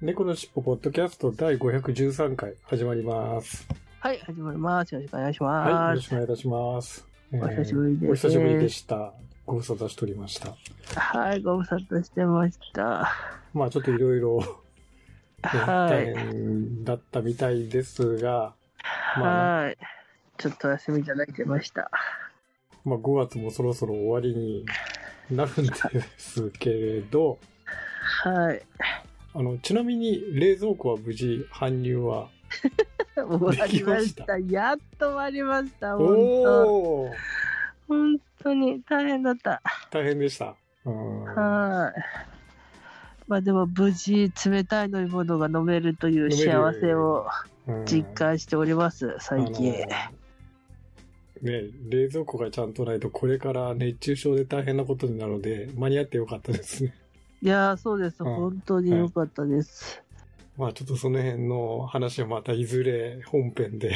猫のしっぽポッドキャスト第513回始まります。はい、始まります。よろしくお願いしはい、よます。ろしくお願いいたします。お久しぶりですお久しぶりでした。ご無沙汰しておりました。はい、ご無沙汰してました。まあちょっといろいろ だったみたいですが、まあはい。ちょっとお休みいただいてました。まあ、5月もそろそろ終わりになるんですけれど、はい。あの、ちなみに冷蔵庫は無事搬入は、終わりまし。たやっと終わりました。本当本当に大変だった。大変でした。うんはい。まあでも無事冷たい飲み物が飲めるという幸せをうん実感しております、最近。ね、冷蔵庫がちゃんとないとこれから熱中症で大変なことになるので間に合ってよかったですね。いやー、そうです。うん本当に良かったです。まあちょっとその辺の話はまたいずれ本編で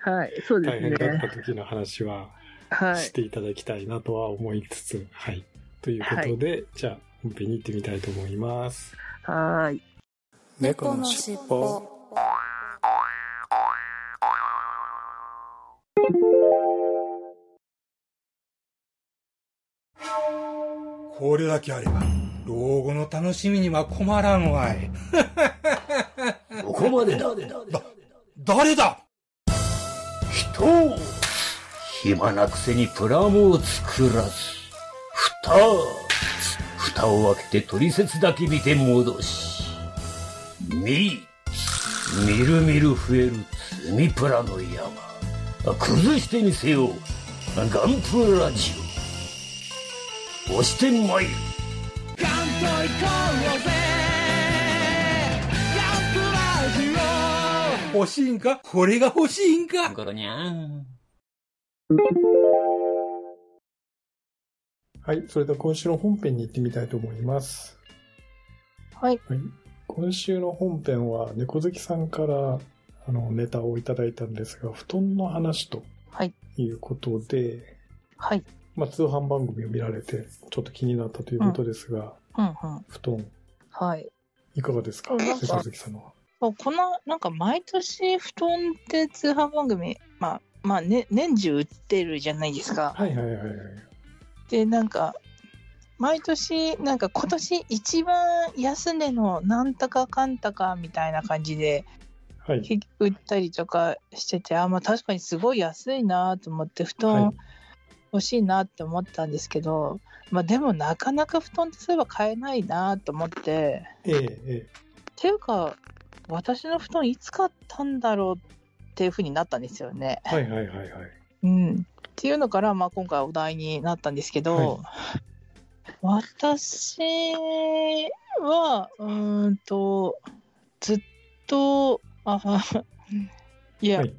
はい、そうで大す変だったね。時の話ははいし。ていただきたいなとは思いつつ、はい。ということで、じゃあ本編に行ってみたいと思います。はーい。猫のしっぽこれだけあれば、老後の楽しみには困らんわい。ここまでだ。誰だ？人を暇なくせにプラモを作らず、蓋、蓋を開けて取説だけ見て戻し、み、みるみる増える積みプラの山。崩してみせよう。ガンプラジオ。押してまいる。欲しいんか？これが欲しいんか？ゴロニャン。はい。それでは今週の本編に行ってみたいと思います。はい。はい。今週の本編は猫好きさんからあのネタをいただいたんですが、布団の話とはい。いうことで、はい。まあ、通販番組を見られて、ちょっと気になったということですが、うんうん。布団、はい。いかがですか？うんなんか猫好きさんのは。この、なんか毎年布団って通販番組、まあ、まあ、ね、年中売ってるじゃないですか。はいはいはいはい。で、なんか、毎年、なんか今年一番安値のなんとかかんたかみたいな感じではい。結局売ったりとかしてて、あ、まあ確かにすごい安いなと思って布はい団欲しいなって思ったんですけど、まあでもなかなか布団ってそういえば買えないなと思って、ええええ。っていうか私の布団いつ買ったんだろうっていうふうになったんですよね。はいはいはいはい。うん、っていうのから、まあ、今回お題になったんですけど、私はうーんとずっとあいや、はいい、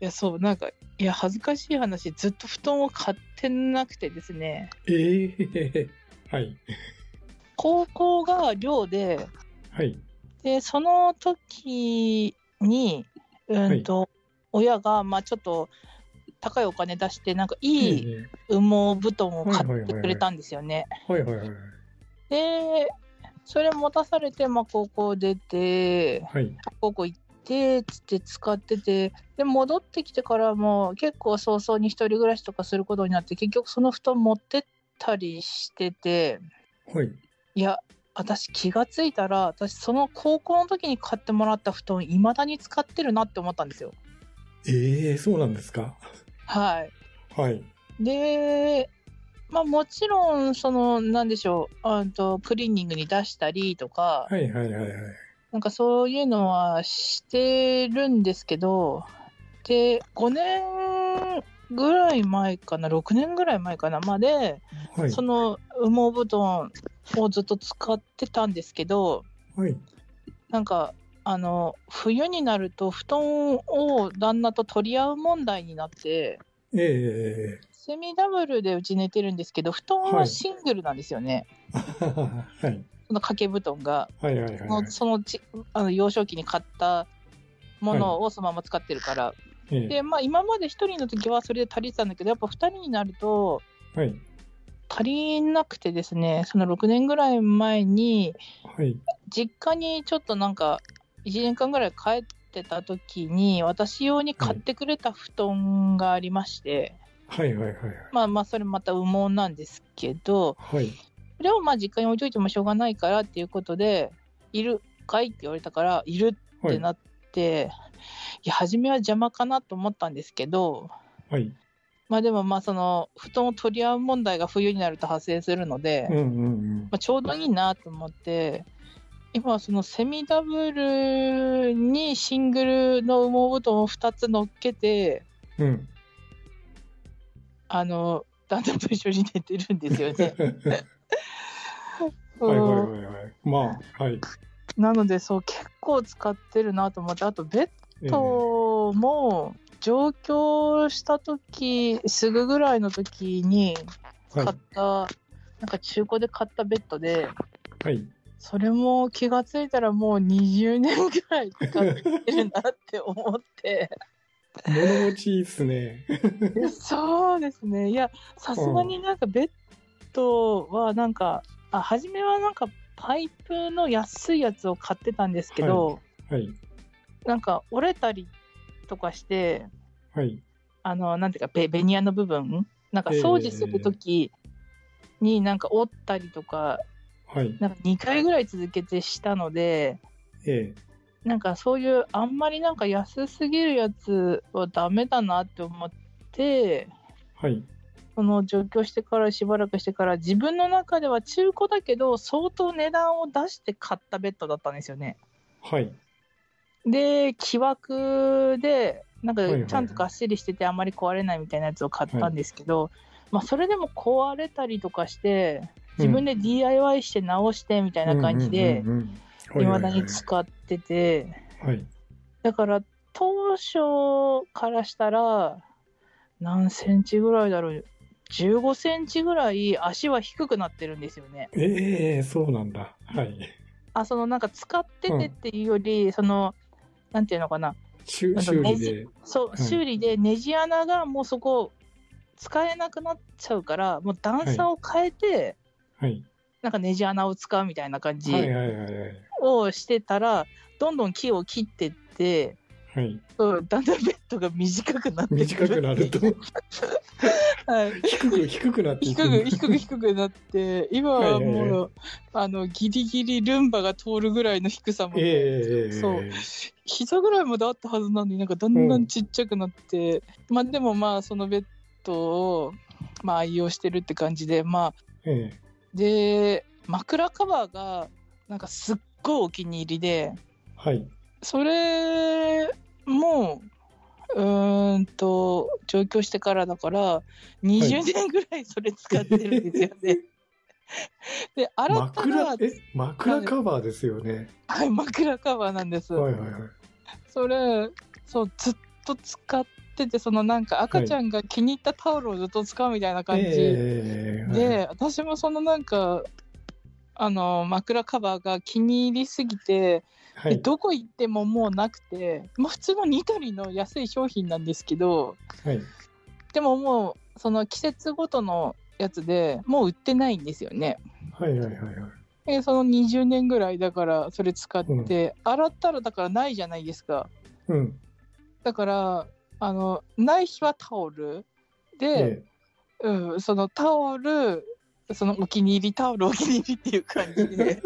やそうなんかいや恥ずかしい話ずっと布団を買ってなくてですねええ はい。高校が寮ではい。でその時にうんと、親がまあちょっと高いお金出してなんかいいえ羽毛布団を買ってくれたんですよね。えはいはいはいはい。でそれ持たされて、まあ、高校出てはい。高校行ってつって使っててで戻ってきてからも結構早々に一人暮らしとかすることになって結局その布団持ってったりしててはい。いや私気がついたら私その高校の時に買ってもらった布団いまだに使ってるなって思ったんですよ。ええそうなんですかはいはい。で、まあもちろん、その、なんでしょう、あとクリーニングに出したりとか、はいはいはいはい。なんかそういうのはしてるんですけど、で、5年ぐらい前かな、6年ぐらい前かな、まで、はい。その羽毛布団をずっと使ってたんですけど、はい。なんかあの冬になると布団を旦那と取り合う問題になってえええセミダブルでうち寝てるんですけど布団はシングルなんですよね、え はい。その掛け布団が。はいはいはいそのそのちあの幼少期に買ったものをそのまま使ってるから、ええでまあ今まで1人の時はそれで足りてたんだけどやっぱ2人になるとはい。足りなくてですねその6年ぐらい前にはい。実家にちょっとなんか1年間ぐらい帰ってた時に私用に買ってくれた布団がありまして、はいはいはい。まあまあそれまた羽毛なんですけどはい。それをまあ実家に置いといてもしょうがないからっていうことで「いるかい?」って言われたから「いる」ってなって、い、や初めは邪魔かなと思ったんですけどはい。まあでもまあその布団を取り合う問題が冬になると発生するので、うんうんうん。まあ、ちょうどいいなと思って今はそのセミダブルにシングルの羽毛布団を2つ乗っけてうん。あの旦那と一緒に寝てるんですよね。はいはいうんはいはい。まあ、はい。なのでそう結構使ってるなと思ってあとベッええドも上京した時すぐぐらいの時に買はいった、なんか中古で買ったベッドではい。それも気がついたらもう20年ぐらい使ってるなって思って物持ちいいっすね。そうですねいやさすがになんかベッドはなんかあ初めはなんかパイプの安いやつを買ってたんですけど、はい。なんか折れたりとかしてはい。あのなんていうかベベニヤの部分なんか掃除する時になんか折ったりとか、はい。なんか2回ぐらい続けてしたのでええ。なんかそういうあんまりなんか安すぎるやつはダメだなって思ってはい。その上京してからしばらくしてから自分の中では中古だけど相当値段を出して買ったベッドだったんですよね。はい。で木枠でなんかはいはいちゃんとがっしりしててあんまり壊れないみたいなやつを買ったんですけど、まあそれでも壊れたりとかして自分で DIY して直してみたいな感じでうんうんうんうん未だにはいはいはい使っててはい。だから当初からしたら何センチぐらいだろう15センチぐらい足は低くなってるんですよね。ええそうなんだ。はい。あそのなんか使っててっていうより、そのなんていうのかな修理で。そう、はい修理でネジ穴がもうそこ使えなくなっちゃうからもう段差を変えて、はい。なんかネジ穴を使うみたいな感じはいはいはいはい。をしてたら、どんどん木を切ってってはい。うんだんだんベッドが短くなって短くなると、はい、低く、低くなってい低く低く低くなって今はもう、はいはい。はあのギリギリルンバが通るぐらいの低さまええで、ええええ。そう。膝ぐらいまであったはずなのになんかだんだんちっちゃくなって、まあでもまあそのベッドを、まあ、愛用してるって感じでまあ。ええ。で枕カバーがなんかすっごいお気に入りではい。それもうーんと上京してからだから20年ぐらいそれ使ってるんですよね。で洗ったら枕、え、枕カバーですよね。はい枕カバーなんです。はいはいはい。それそうずっと使っててそのなんか赤ちゃんが気に入ったタオルをずっと使うみたいな感じ、ええで、私もそのなんかあの枕カバーが気に入りすぎて、はい。でどこ行ってももうなくて、まあ、普通のニトリの安い商品なんですけどはい。でももうその季節ごとのやつでもう売ってないんですよね。はいはいはいはい。でその20年ぐらいだからそれ使って、洗ったらだからないじゃないですか。うん。だからあのない日はタオルで、えうん、そのタオルそのお気に入りタオルお気に入りっていう感じで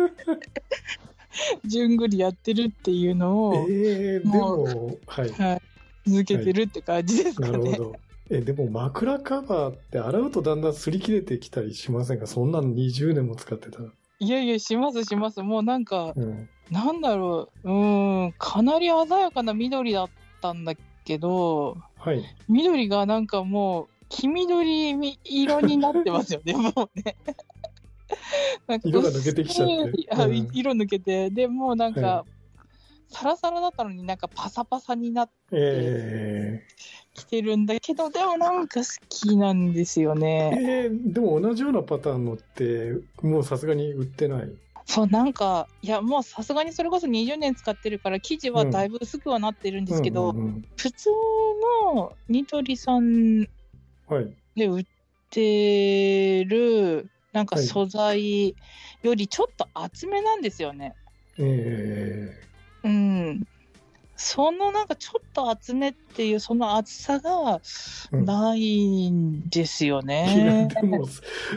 順繰りやってるっていうのを、えええでもも、はい。はい、続けてるって感じですかね。なるほど。え、でも枕カバーって洗うとだんだん擦り切れてきたりしませんか？そんなの20年も使ってたら。いやいやしますしますもうなんかうん。なんだろううーんかなり鮮やかな緑だったんだけどはい。緑がなんかもう黄緑色になってますよね もうね。なんか色が抜けてきちゃってうん色抜けてでもうなんか、はサラサラだったのになんかパサパサになってえきてるんだけど、でもなんか好きなんですよー、ね。えー、でも同じようなパターンのって、もうさすがに売ってない。そう、なんか、いや、もうさすがにそれこそ20年使ってるから、生地はだいぶ薄くはなってるんですけど、普通のニトリさんはい。で売ってる、なんかはい。素材よりちょっと厚めなんですよね。えうん。そのなんかちょっと厚めっていうその厚さがうん。ないんですよー、いや、ね。でも、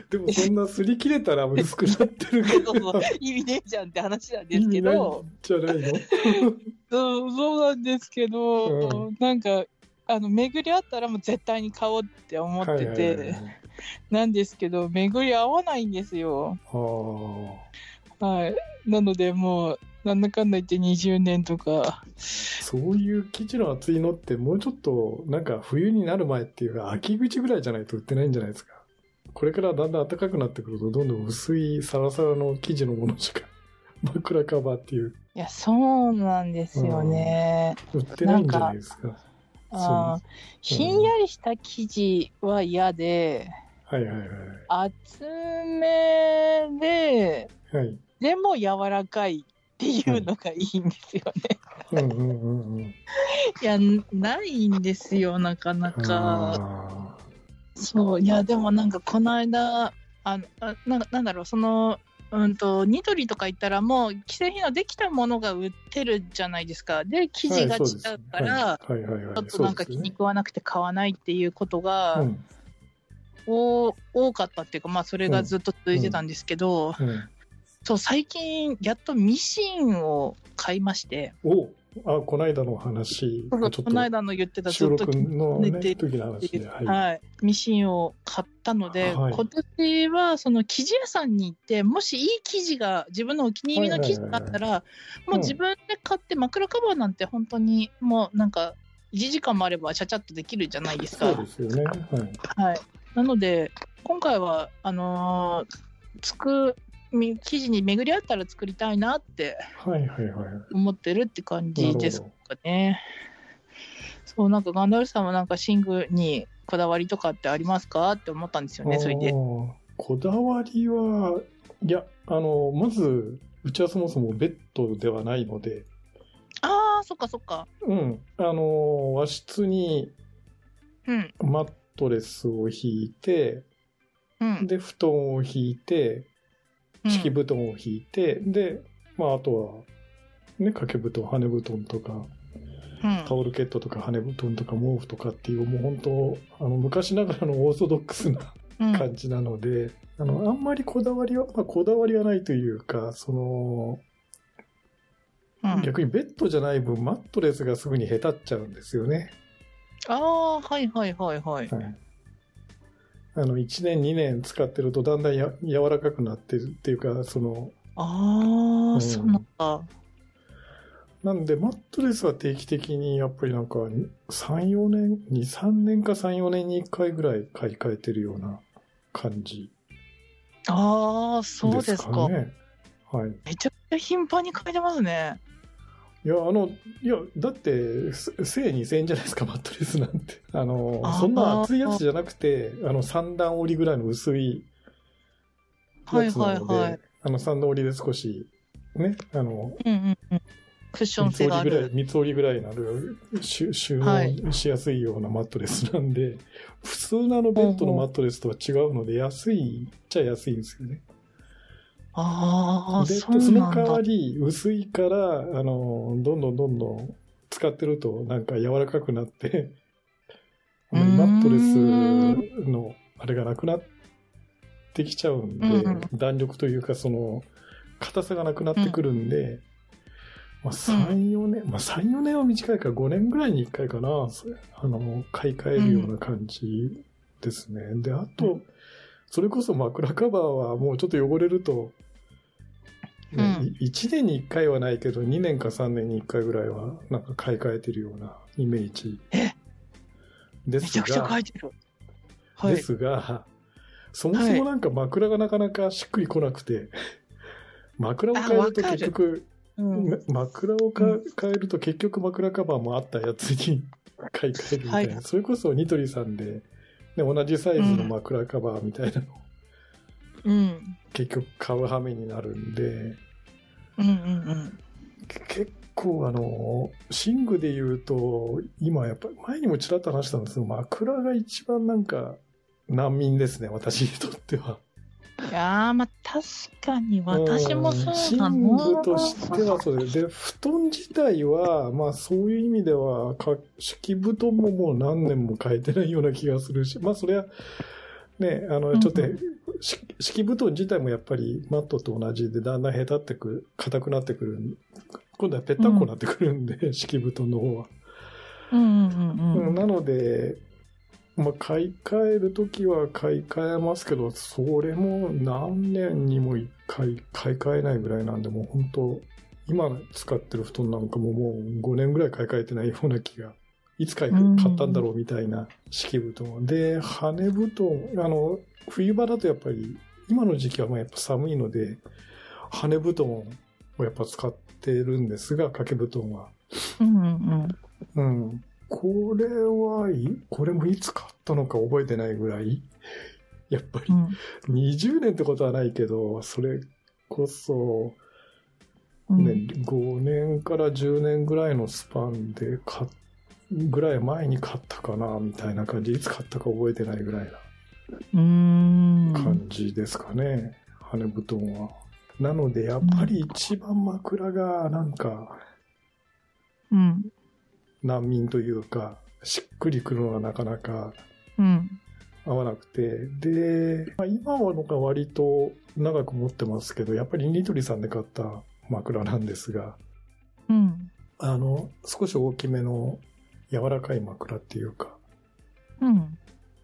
でもそんな擦り切れたら薄くなってるけど。意味ねえじゃんって話なんですけど、じゃないの？そ うそうなんですけど、うなんか、あの巡り合ったらもう絶対に買おうって思ってて、はいはいはいはいなんですけど、巡り合わないんですよ。はい。なので、もう、なんだかんだ言って20年とか、そういう生地の厚いのってもうちょっとなんか冬になる前っていうか秋口ぐらいじゃないと売ってないんじゃないですか。これからだんだん暖かくなってくるとどんどん薄いサラサラの生地のものしか 枕カバーっていういや、そうなんですよね。売ってないんじゃないですか。あーひんやりした生地は嫌で、はいはいはい。厚めで、はい。でも柔らかいっていうのがいいんですよね。うんうんうんうん。いや、ないんですよ、なかなか。あそう、いや、でもなんかこの間、あのあななんだろう、その、うんと、ニトリとか行ったらもう既製品のできたものが売ってるじゃないですか。で、ー生地が違うから。ちょっとなんか気に食わなくて買わないっていうことが、うん。お多かったっていうか、まあ、それがずっと続いてたんですけど、うん。そう最近やっとミシンを買いまして、おあ、この間の話、ちょっとこの間の言ってたずっと収録のね、寝て時の話で。はいはい。ミシンを買ったので、はい今年はその生地屋さんに行ってもしいい生地が自分のお気に入りの生地があったら、もう自分で買って枕カバーなんて本当にもうなんか1時間もあればちゃちゃっとできるじゃないですそうか。ですよね。はい。はい、なので今回はあのーつくみ生地に巡り合ったら作りたいなって。思ってるって感じですかね。そうなんかガンダルさんもなんか寝具にこだわりとかってありますかって思ったんですよねそれでこだわりは、いや、あの、まず、うちはそもそもベッドではないので、ああそっかそっか。うん、あの、和室にうんマットレスを引いて、うん。で、布団を引いて、うん敷布団を引いて、で、まあ、あとは、ね、掛け布団、羽根布団とか、うんタオルケットとか羽根布団とか毛布とかっていう、もう本当、あの、昔ながらのオーソドックスなうん感じなので、あの、あんまりこだわりは、まあ、こだわりはないというか、その、うん逆にベッドじゃない分、マットレスがすぐにへたっちゃうんですよね。ああはいはいはいはい。はい。あの、1年、2年使ってると、だんだんや柔らかくなってるっていうか、その、ああ、うんそうなんだ。なんで、マットレスは定期的に、やっぱりなんか、3、4年、2、3年か3、4年に1回ぐらい買い替えてるような感じああ、そうでですすか。はい。めちゃくちゃ頻繁に書いてますね。いや、あの、いや、だって、す正2000円じゃないですか、マットレスなんて。あのあー、そんな厚いやつじゃなくて、あの、三段折りぐらいの薄いやつなので、はいはいはいあの、三段折りで少し、ね、あの、うんうんうん。クッション性があ折りぐらい、る。三つ折りぐらいになる、収納しやすいようなマットレスなんで、普通のあのベッドのマットレスとは違うので、安いっちゃ安いんですよね。ああ、で、そうその。代わり、薄いから、あの、どんどんどんどん使ってると、なんか柔らかくなって、マットレスの、あれがなくなってきちゃうんで、うんうん。弾力というか、その、硬さがなくなってくるんで、まあ、3、4年、まあ、3、4年は短いから5年ぐらいに1回かな、あの、買い替えるような感じですね。で、あと、それこそ枕カバーはもうちょっと汚れると、ねうんい1年に1回はないけど、2年か3年に1回ぐらいは、なんか買い替えてるようなイメージえ？ですめちゃくちゃ書が、いてる。はいで。すが、そもそもなんか枕がなかなかしっくりこなくて、枕を変えると結局、うん。枕をか変えると結局枕カバーもあったやつに 買い替えるみたいな、はいそれこそニトリさんで、ね、同じサイズの枕カバーみたいなのをうん。結局買う羽目になるんで、うんうんうん。け結構あの、寝具で言うと、今やっぱ前にもちらっと話したんですけど、枕が一番なんか難民ですね、私にとっては。いやー、まあ、確かに私もそうだな。寝具としてはそうで布団自体は、まあそういう意味では、か敷布団ももう何年も変えてないような気がするし、まあそれは、ね、あの、ちょっと、うんし敷布団自体もやっぱりマットと同じでだんだんへたってくる、硬くなってくる。今度はぺったんこになってくるんで、敷布団の方は。うんうんうんうん。うんなので、まあ、買い替えるときは買い替えますけど、それも何年にも一回買い替えないぐらいなんで、もう本当、今使ってる布団なんかももう5年ぐらい買い替えてないような気が、いつ買い買ったんだろうみたいな敷布団。で、羽布団、あの、冬場だとやっぱり、今の時期はまあやっぱ寒いので、羽布団をやっぱ使ってるんですが、掛け布団は。うんうんうん。これはい、これもいつ買ったのか覚えてないぐらい、やっぱりうん。20年ってことはないけど、それこそ、うんね、5年から10年ぐらいのスパンで買っ、ぐらい前に買ったかな、みたいな感じ。いつ買ったか覚えてないぐらいうん。な感じですかね。羽布団は。なので、やっぱり一番枕がなんかうん。難民というか、しっくりくるのがなかなかうん。合わなくて、で、まあ、今はのが割と長く持ってますけど、やっぱりニトリさんで買った枕なんですが、うん。あの、少し大きめの柔らかい枕っていうか、うん。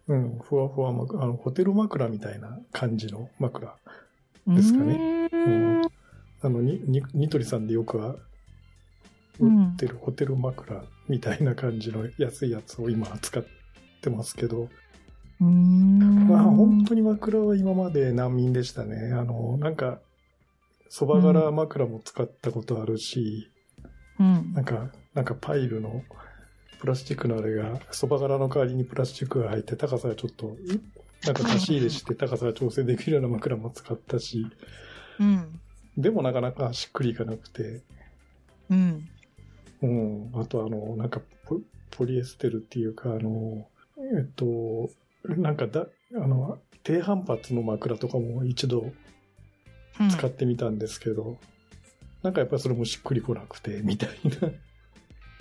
うん、ふわふわ枕、あの、ホテル枕みたいな感じの枕。ですかねうん。あの、に、にニトリさんでよく売ってるホテル枕みたいな感じの安いやつを今使ってますけど、うん。まあ本当に枕は今まで難民でしたね。あの、なんか、そば柄枕も使ったことあるし、うんなんか、なんかパイルのプラスチックのあれが、そば柄の代わりにプラスチックが入って高さがちょっと、なんか差し入れして高さが調整できるような枕も使ったし、うん。でもなかなかしっくりいかなくて、うん。うん、あとあの、なんかポポリエステルっていうか、あの、えっと、なんかだ、あの、低反発の枕とかも一度うん。使ってみたんですけど、なんかやっぱりそれもしっくりこなくて、みたい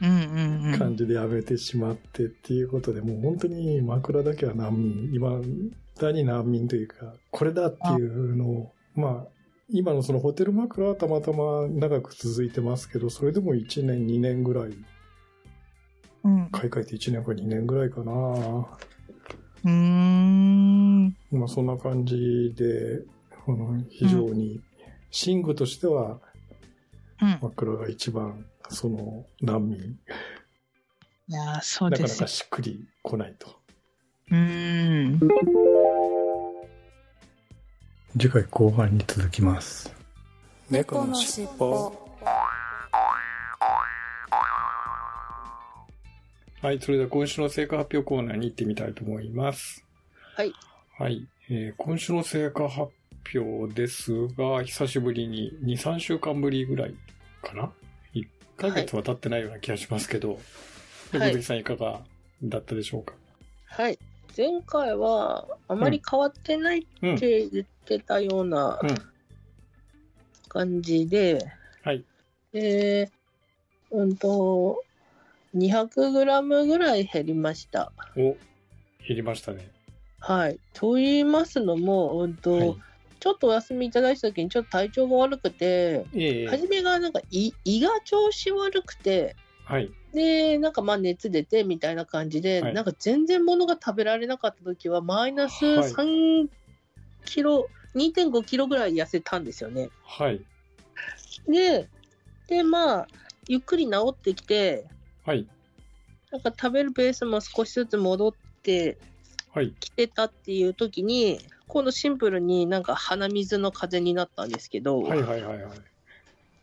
うんうんう。なん感じでやめてしまってっていうことで、もう本当に枕だけは難民、今だに難民というか、これだっていうのを、まあ、今のそのホテル枕はたまたま長く続いてますけど、それでも1年、2年ぐらい、うん。買い替えて1年か2年ぐらいかな。うーん。まあそんな感じで、あの非常に、寝具としてはうん。枕が一番、その難民。いやー、そうですなかなか。しっくりこないと。うーん。次回後半に続きます。猫のしっぽはい、それでは今週の成果発表コーナーに行ってみたいと思います。はい。はい、えー今週の成果発表ですが、久しぶりに2、3週間ぶりぐらいかな ?1 ヶ月は経ってないような気がしますけど、ではいさんいかがだったでしょうか？はい。前回はあまり変わってないっうん。て言ってたようなうん感じで、はい。で、うんと、200g ぐらい減りました。お、減りましたね。はい。と言いますのも、うんと、はい。ちょっとお休みいただいた時にちょっと体調が悪くて、ええ初めがなんか胃胃が調子悪くて、はい。で、なんかまあ熱出てみたいな感じで、はいなんか全然物が食べられなかった時は、マイナスはい3キロ、2.5キロぐらい痩せたんですよね。はい。で、で、まあ、ゆっくり治ってきて、はい。なんか食べるペースも少しずつ戻ってはい。きてたっていう時に、今度シンプルになんか鼻水の風邪になったんですけど、はいはいはいはい。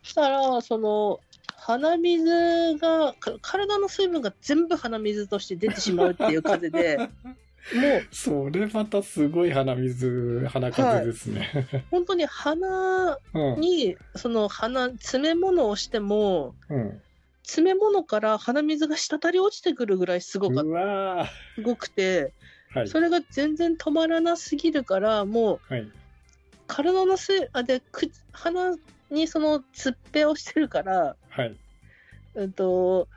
したら、その、鼻水が、か体の水分が全部鼻水として出てしまうっていう風で、も うそれまたすごい鼻水、鼻風ですね。本当に鼻うん。に、その鼻、詰め物をしても、うん。詰め物から鼻水が滴り落ちてくるぐらいすごかっうわすごくて、ーはい。それが全然止まらなすぎるから、もうはい。体のせい、あ、で、口鼻にそのつっぺをしてるから、はい。うんと、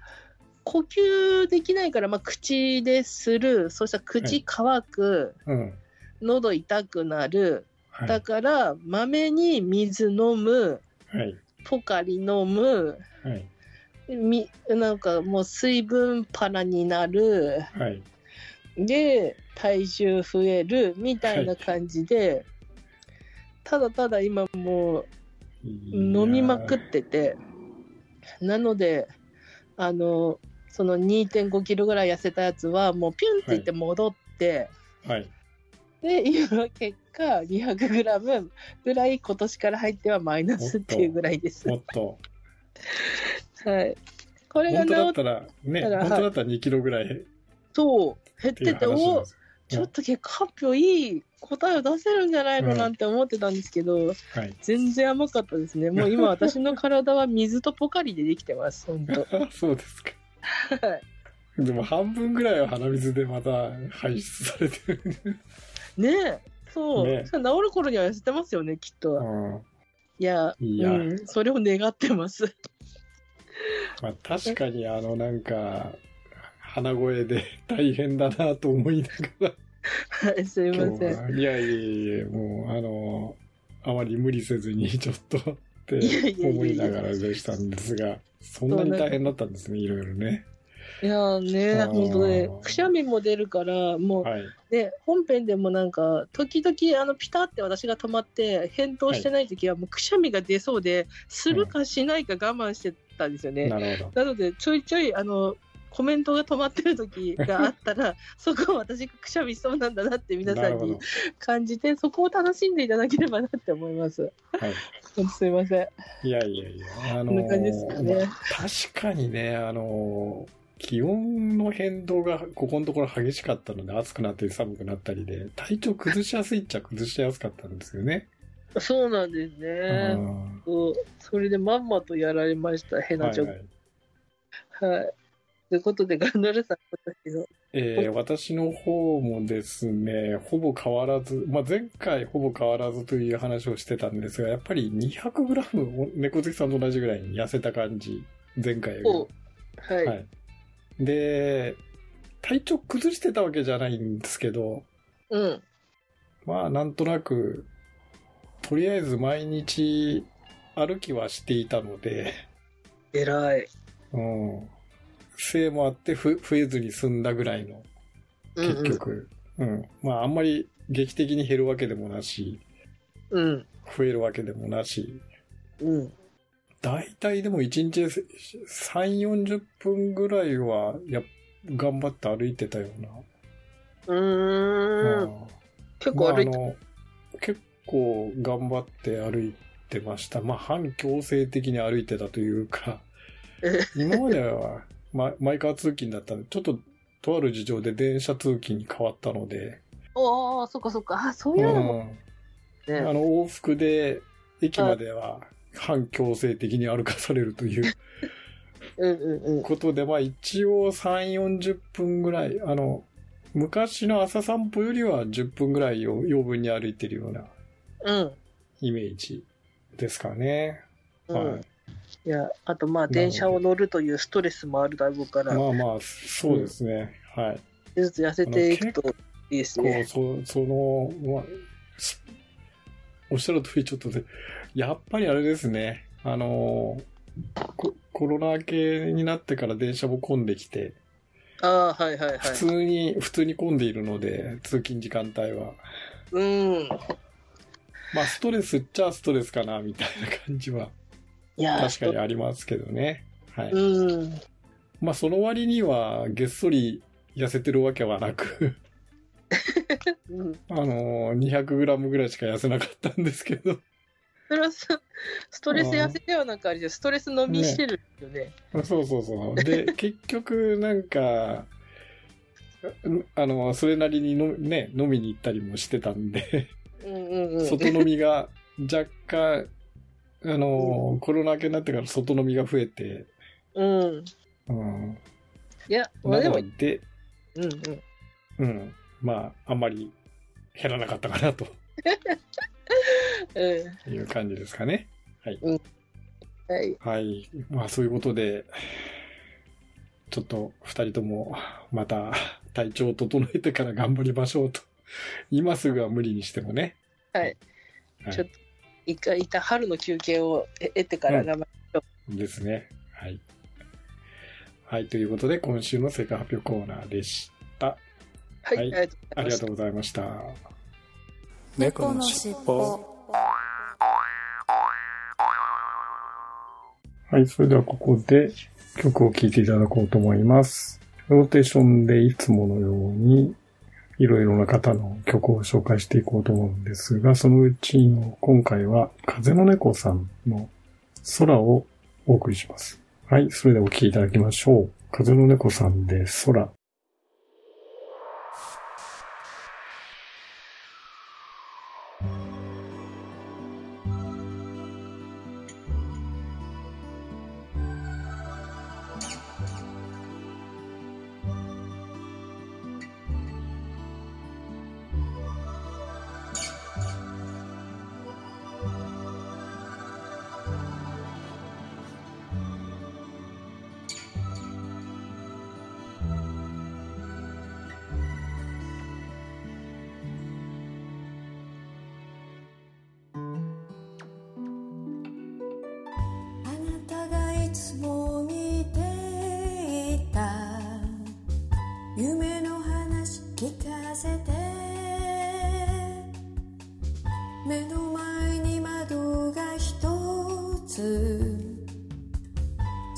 呼吸できないから、まあ、口でする、そしたら口乾く、うん。喉痛くなる、はい。だから、まめに水飲む、はい。ポカリ飲む、はい。みなんかもう水分パラになる、はい。で、体重増えるみたいな感じで、ただただ今もう飲みまくってて、なので、あの、その2.5キロぐらい痩せたやつは、もうピュンっていって戻って、はい。で、今結果200グラムぐらい今年から入ってはマイナスっていうぐらいです。もっと。はい。これが治っったら、ね、本当だったら2キロぐらいっそう、減ってて、お。ちょっと結果発表いい答えを出せるんじゃないのうんなんて思ってたんですけど、はい。全然甘かったですね。もう今私の体は水とポカリでできてます、本当。そうですか。はい。でも半分ぐらいは鼻水でまた排出されてる。ねえ、そう。ね治る頃には痩せてますよね、きっと。うんいや、いやうん、それを願ってます。まあ、確かにあのなんか鼻声で大変だなと思いながらはい、すいません。はいやいやいやもうあのあまり無理せずにちょっとって思いながらでしたんですがそんなに大変だったんですねいろいろね。いやね、本当ね、くしゃみも出るから、もう、はい。ね、本編でもなんか、時々、あの、ピタって私が止まって、返答してない時は、もうくしゃみが出そうで、するかしないか我慢してたんですよね。なるほど。なので、ちょいちょい、あの、コメントが止まってる時があったら、そこは私がくしゃみしそうなんだなって皆さなんに感じて、そこを楽しんでいただければなって思います。はいすいません。いやいやいやあのこんな感じですかねまあ確かにねあの気温の変動がここのところ激しかったので暑くなったり寒くなったりで体調崩しやすいっちゃ崩しやすかったんですよね。そうなんですうね。んそうそれでまんまとやられました、ヘナチョはいコ。はいはい。ということで、ガンダルさん、私の。えー私の方もですね、ほぼ変わらず、まあ、前回ほぼ変わらずという話をしてたんですが、やっぱり 200g、猫好きさんと同じぐらいに痩せた感じ、前回よりおはい。はい。で、体調崩してたわけじゃないんですけど、うん。まあ、なんとなく、とりあえず毎日歩きはしていたので、偉い。うん。せいもあってふ増えずに済んだぐらいの、結局。うん、まあ、あんまり劇的に減るわけでもなし、うん。うん。増えるわけでもなし、うん。大体でも1日で3、40分ぐらいは、や、頑張って歩いてたような。うーん。うん結構歩いて、まああの結構頑張って歩いてました。まあ、反強制的に歩いてたというか、え今までは、ま、マイカー通勤だったんで、ちょっと、とある事情で電車通勤に変わったので、おー、そっかそっか。あ、そういうのもうん、あね。の、往復で、駅までは、反強制的に歩かされるという うんうんうん。ことで、まあ一応3、40分ぐらい、あの、昔の朝散歩よりは10分ぐらいを余分に歩いてるようなうん。イメージですかね。うんはい。いや、あとまあ、電車を乗るというストレスもあるだろうから、まあまあ、そうですね。はい。ずつ痩せていくといいですね。そその、まあ、すおっしゃる通りちょっとで、やっぱりあれですね。あのコ、コロナ明けになってから電車も混んできて、ああ、はいはいはい。普通に、普通に混んでいるので、通勤時間帯は。うん。まあ、ストレスっちゃストレスかな、みたいな感じは、いや、確かにありますけどね。はい。うん。まあ、その割には、げっそり痩せてるわけはなく、うん。あのー、200g ぐらいしか痩せなかったんですけど、それはスストレス痩せではなくあれじゃんストレス飲みしてるよね。そうそうそう。で、結局、なんか、あの、それなりにのね、飲みに行ったりもしてたんで、うんうんうん。外飲みが若干、あの、コロナ明けになってから外飲みが増えて、うん。うん。いや、まあなでも、ので、うんうん。うん。まあ、あんまり減らなかったかなと うん。いう感じですかね。はい。はい。まあ、そういうことで、ちょっと二人とも、また体調を整えてから頑張りましょうと。今すぐは無理にしてもね。はい。はいちょっと一回、一旦春の休憩を得得てから頑張りですね。はい。はい。ということで、今週の成果発表コーナーでした。はい。はいありががとうとうございました。猫のしっぽはい。それではここで曲を聴いていただこうと思います。ローテーションでいつものように、いろいろな方の曲を紹介していこうと思うんですが、そのうちの今回は風の猫さんの空をお送りします。はい。それではお聴きいただきましょう。風の猫さんで空。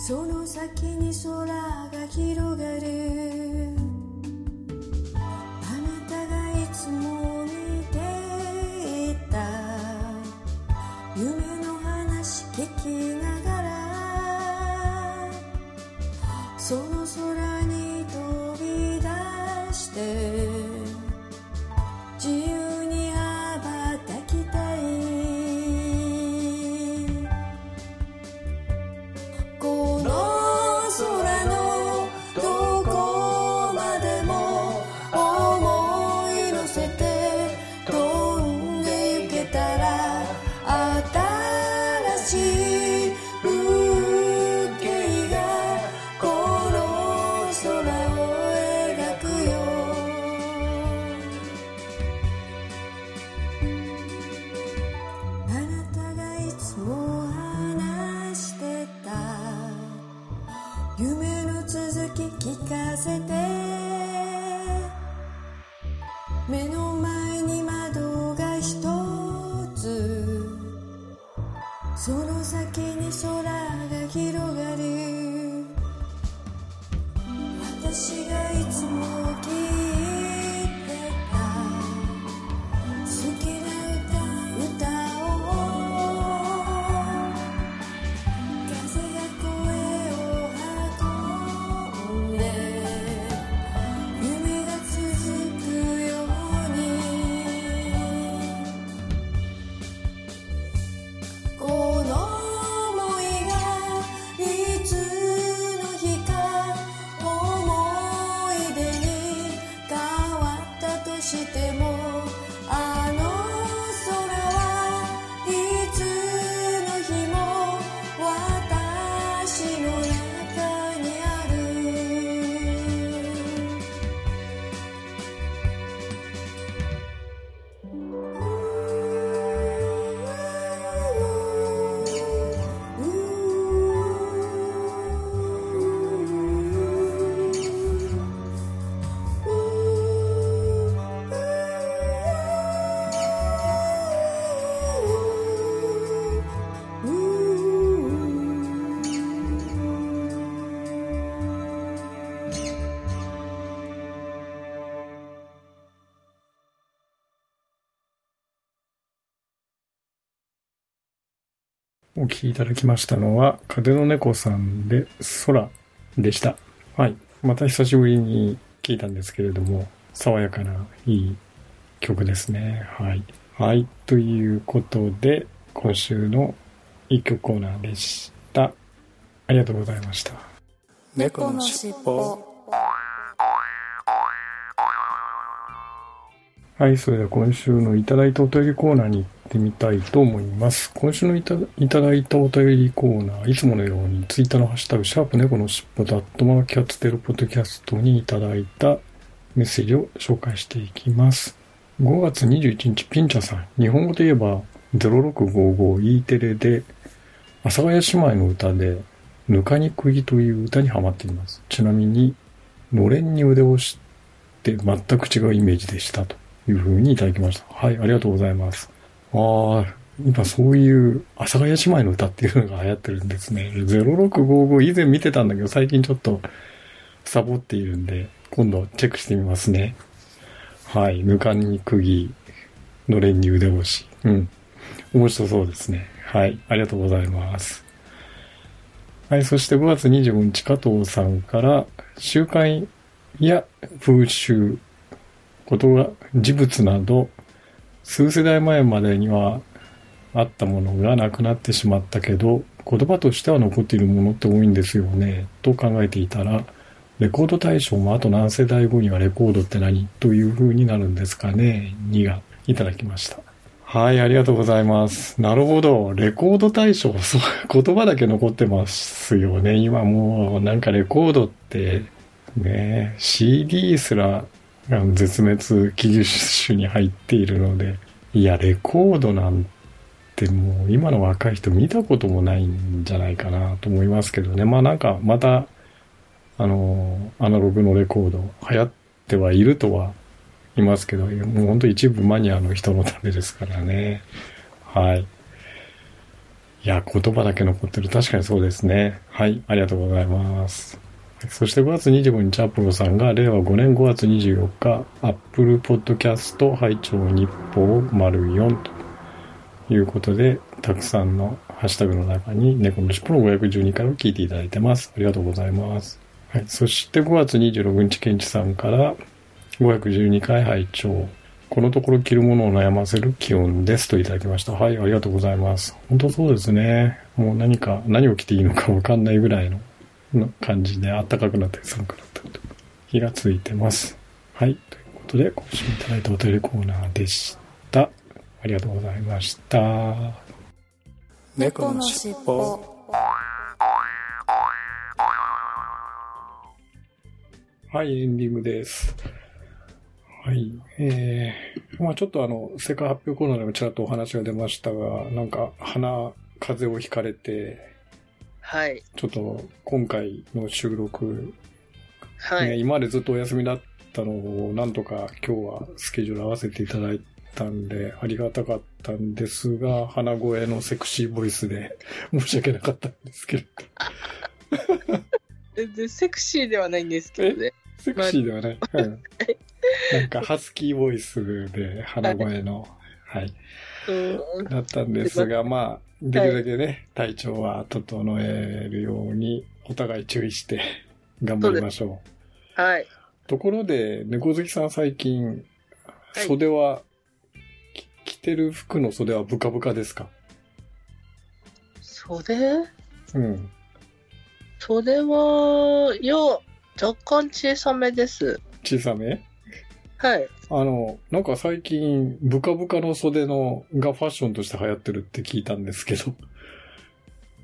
その先に空が広がる。あなたがいつも見ていた。夢の話聞きながら。その空お聞きいただきましたのは、風の猫さんで空でした。はい。また久しぶりに聞いたんですけれども、爽やかないい曲ですね。はい。はい。ということで、今週の一曲コーナーでした。ありがとうございました。猫のしっぽはい、それでは今週のいただいたお便りコーナーに行ってみたいと思います。今週のいたいただいたお便りコーナー、いつものようにツイッターのハッシュタグ、シャープ猫のしっぽとアットマーキャッツテロポッドキャストにいただいたメッセージを紹介していきます。5月21日、ピンチャさん。日本語といえば、0655E テレで、阿佐ヶ谷姉妹の歌で、ぬかに釘という歌にハマっています。ちなみに、のれんに腕を押して全く違うイメージでしたというふうにいただきました。はい、ありがとうございます。ああ、今そういう阿佐ヶ谷姉妹の歌っていうのが流行ってるんですね。0655以前見てたんだけど最近ちょっとサボっているんで、今度チェックしてみますね。はい、ぬかに釘、のれんに腕押し。うん。面白そうですね。はい、ありがとうございます。はい、そして5月25日、加藤さんから、習慣や風習、ことが、事物など、数世代前までにはあったものがなくなってしまったけど、言葉としては残っているものって多いんですよね、と考えていたら、レコード大賞もあと何世代後にはレコードって何？という風になるんですかね、2がいただきました。はい、ありがとうございます。なるほど。レコード大賞、そう、言葉だけ残ってますよね。今もう、なんかレコードって、ね、CD すらあの絶滅危惧種に入っているので、いや、レコードなんてもう今の若い人見たこともないんじゃないかなと思いますけどね。まあなんかまた、あの、アナログのレコード流行ってはいるとはいますけど、もう本当一部マニアの人のためですからね。はい。いや、言葉だけ残ってる。確かにそうですね。はい。ありがとうございます。そして5月25日、アップルさんが令和5年5月24日、アップルポッドキャスト拝聴日報丸4ということで、たくさんのハッシュタグの中に猫のしっぽの512回を聞いていただいてます。ありがとうございます。はい。そして5月26日、ケンチさんから512回拝聴このところ着るものを悩ませる気温ですといただきました。はい、ありがとうございます。本当そうですね。もう何か、何を着ていいのかわかんないぐらいのの感じで暖かくなったり寒くなったりと日がついてます。はい。ということで、今週いただいたお便りコーナーでした。ありがとうございました。猫のしっぽはい、エンディングです。はい。えー、まあちょっとあの、世界発表コーナーでもちらっとお話が出ましたが、なんか鼻、風邪をひかれて、はい。ちょっと今回の収録、ね、はい。今までずっとお休みだったのを、なんとか今日はスケジュール合わせていただいたんで、ありがたかったんですが、鼻声のセクシーボイスで 申し訳なかったんですけど、全然セクシーではないんですけどね。セクシーではない？うんなんかハスキーボイスで鼻声の、はい、うんだったんですが、まあ、できるだけね、体調は整えるように、お互い注意して頑張りましょう。はい。ところで、猫好きさん最近、はい袖は、き着てる服の袖はブカブカですか？袖？うん。袖は、いや、若干小さめです。小さめ？はい。あの、なんか最近、ブカブカの袖のがファッションとして流行ってるって聞いたんですけど、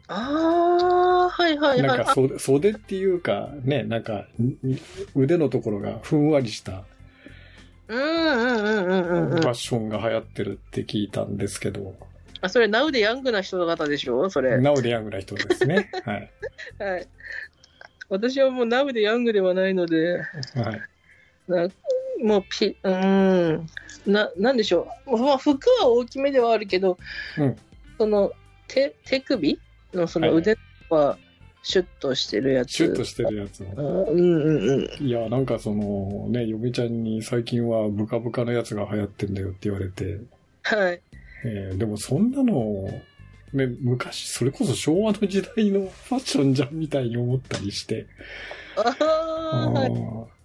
あー、はいはいはい。なんか袖袖っていうか、ね、なんか、ん腕のところがふんわりしたうんうんうんうんうんうんファッ。ションが流行ってるって聞いたんですけど、あ、それ、ナウでヤングな人の方でしょ？それ。ナウでヤングな人ですね。はい。はい。私はもうナウでヤングではないので、はい。なもうピ、うーん、な、なんでしょう。まあ、服は大きめではあるけど、うんその、手、手首のその腕はシュッとしてるやつ。シュッとしてるやつを。うんうんうん。いや、なんかその、ね、嫁ちゃんに最近はブカブカのやつが流行ってんだよって言われて、はい。えーでもそんなの、ね、昔、それこそ昭和の時代のファッションじゃんみたいに思ったりして。あ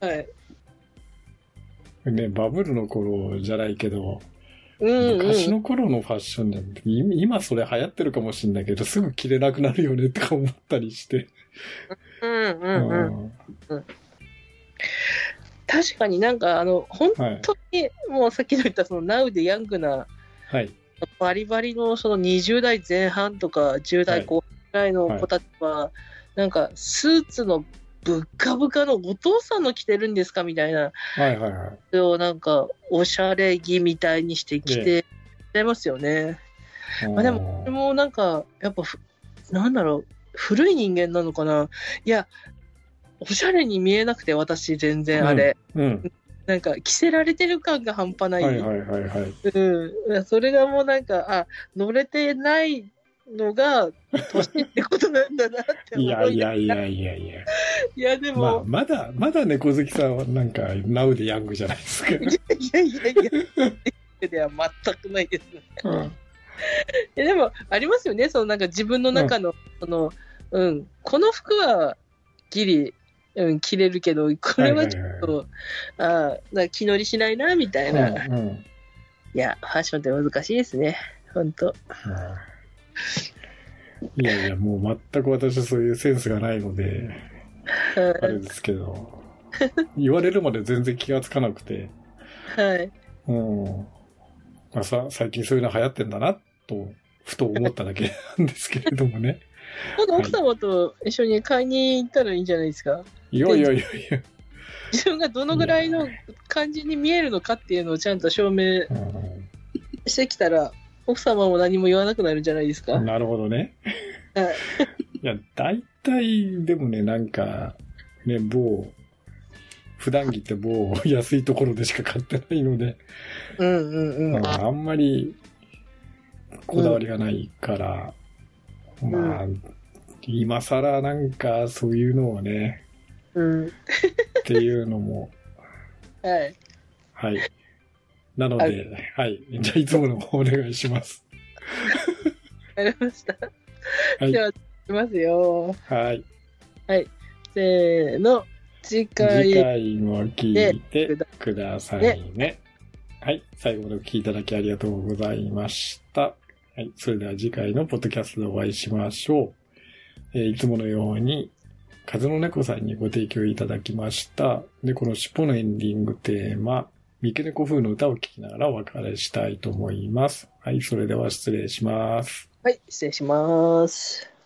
あ、はい。ね、バブルの頃じゃないけど、うん、うん。昔の頃のファッションじゃんって、い今それ流行ってるかもしんないけど、すぐ着れなくなるよねとか思ったりして。うん、うん、うん。うん確かになんか、あの、本はい。当に、もうさっきの言った、その、ナウでヤングな、はい。バリバリのその20代前半とか10代後半ぐらいの子たちは、なんかスーツのぶっかぶかのお父さんの着てるんですか？みたいな、はいはいはい。それをなんかおしゃれ着みたいにして着てちゃいますよね。まあ、でも、でもなんか、やっぱふ、なんだろう、古い人間なのかな？いや、おしゃれに見えなくて、私全然あれ。うん。なんか、着せられてる感が半端ない。はいはいはいはい。うん、それがもうなんか、あ、乗れてないのが、年ってことなんだなって思いいやいやいやいやいや。いや、でまあ、も、まだ、まだ猫好きさんはなんか、ナウでヤングじゃないですか。いやいやいや、では全くないですね。うん。えでも、ありますよね、そのなんか自分の中の、その、うん、この服はギリ、うん、着れるけど、これはちょっと、ああ、な気乗りしないな、みたいな。いうんうん。や、ファッションって難しいですね、本当いやいや、もう全く私はそういうセンスがないので、あれですけど、言われるまで全然気がつかなくて、はい。うん。まあ、さ最近そういうの流行ってんだな、と、ふと思っただけなんですけれどもね。今度奥様と一緒に買いに行ったらいいんじゃないですか？いやいやいやいや。自分がどのぐらいの感じに見えるのかっていうのをちゃんと証明うんしてきたら、奥様も何も言わなくなるんじゃないですか。なるほどね。はい いや、大体、でもね、なんか、ね、某、普段着って某安いところでしか買ってないので、うんうんうん。うんあんまりこだわりがないから、まあ、今更なんかそういうのをね、うん。っていうのも、はい。はい。なので、はい。じゃあいつもの方お願いします。わかりました。はいでは、いきますよ。はい。せーの。次回。次回も聞いてくださいね。はい。最後までお聞きいただきありがとうございました。はい。それでは次回のポッドキャストでお会いしましょう。えーいつものように、風の猫さんにご提供いただきました、猫の尻尾のエンディングテーマ、三毛猫風の歌を聴きながらお別れしたいと思います。はい。それでは失礼します。はい、失礼します。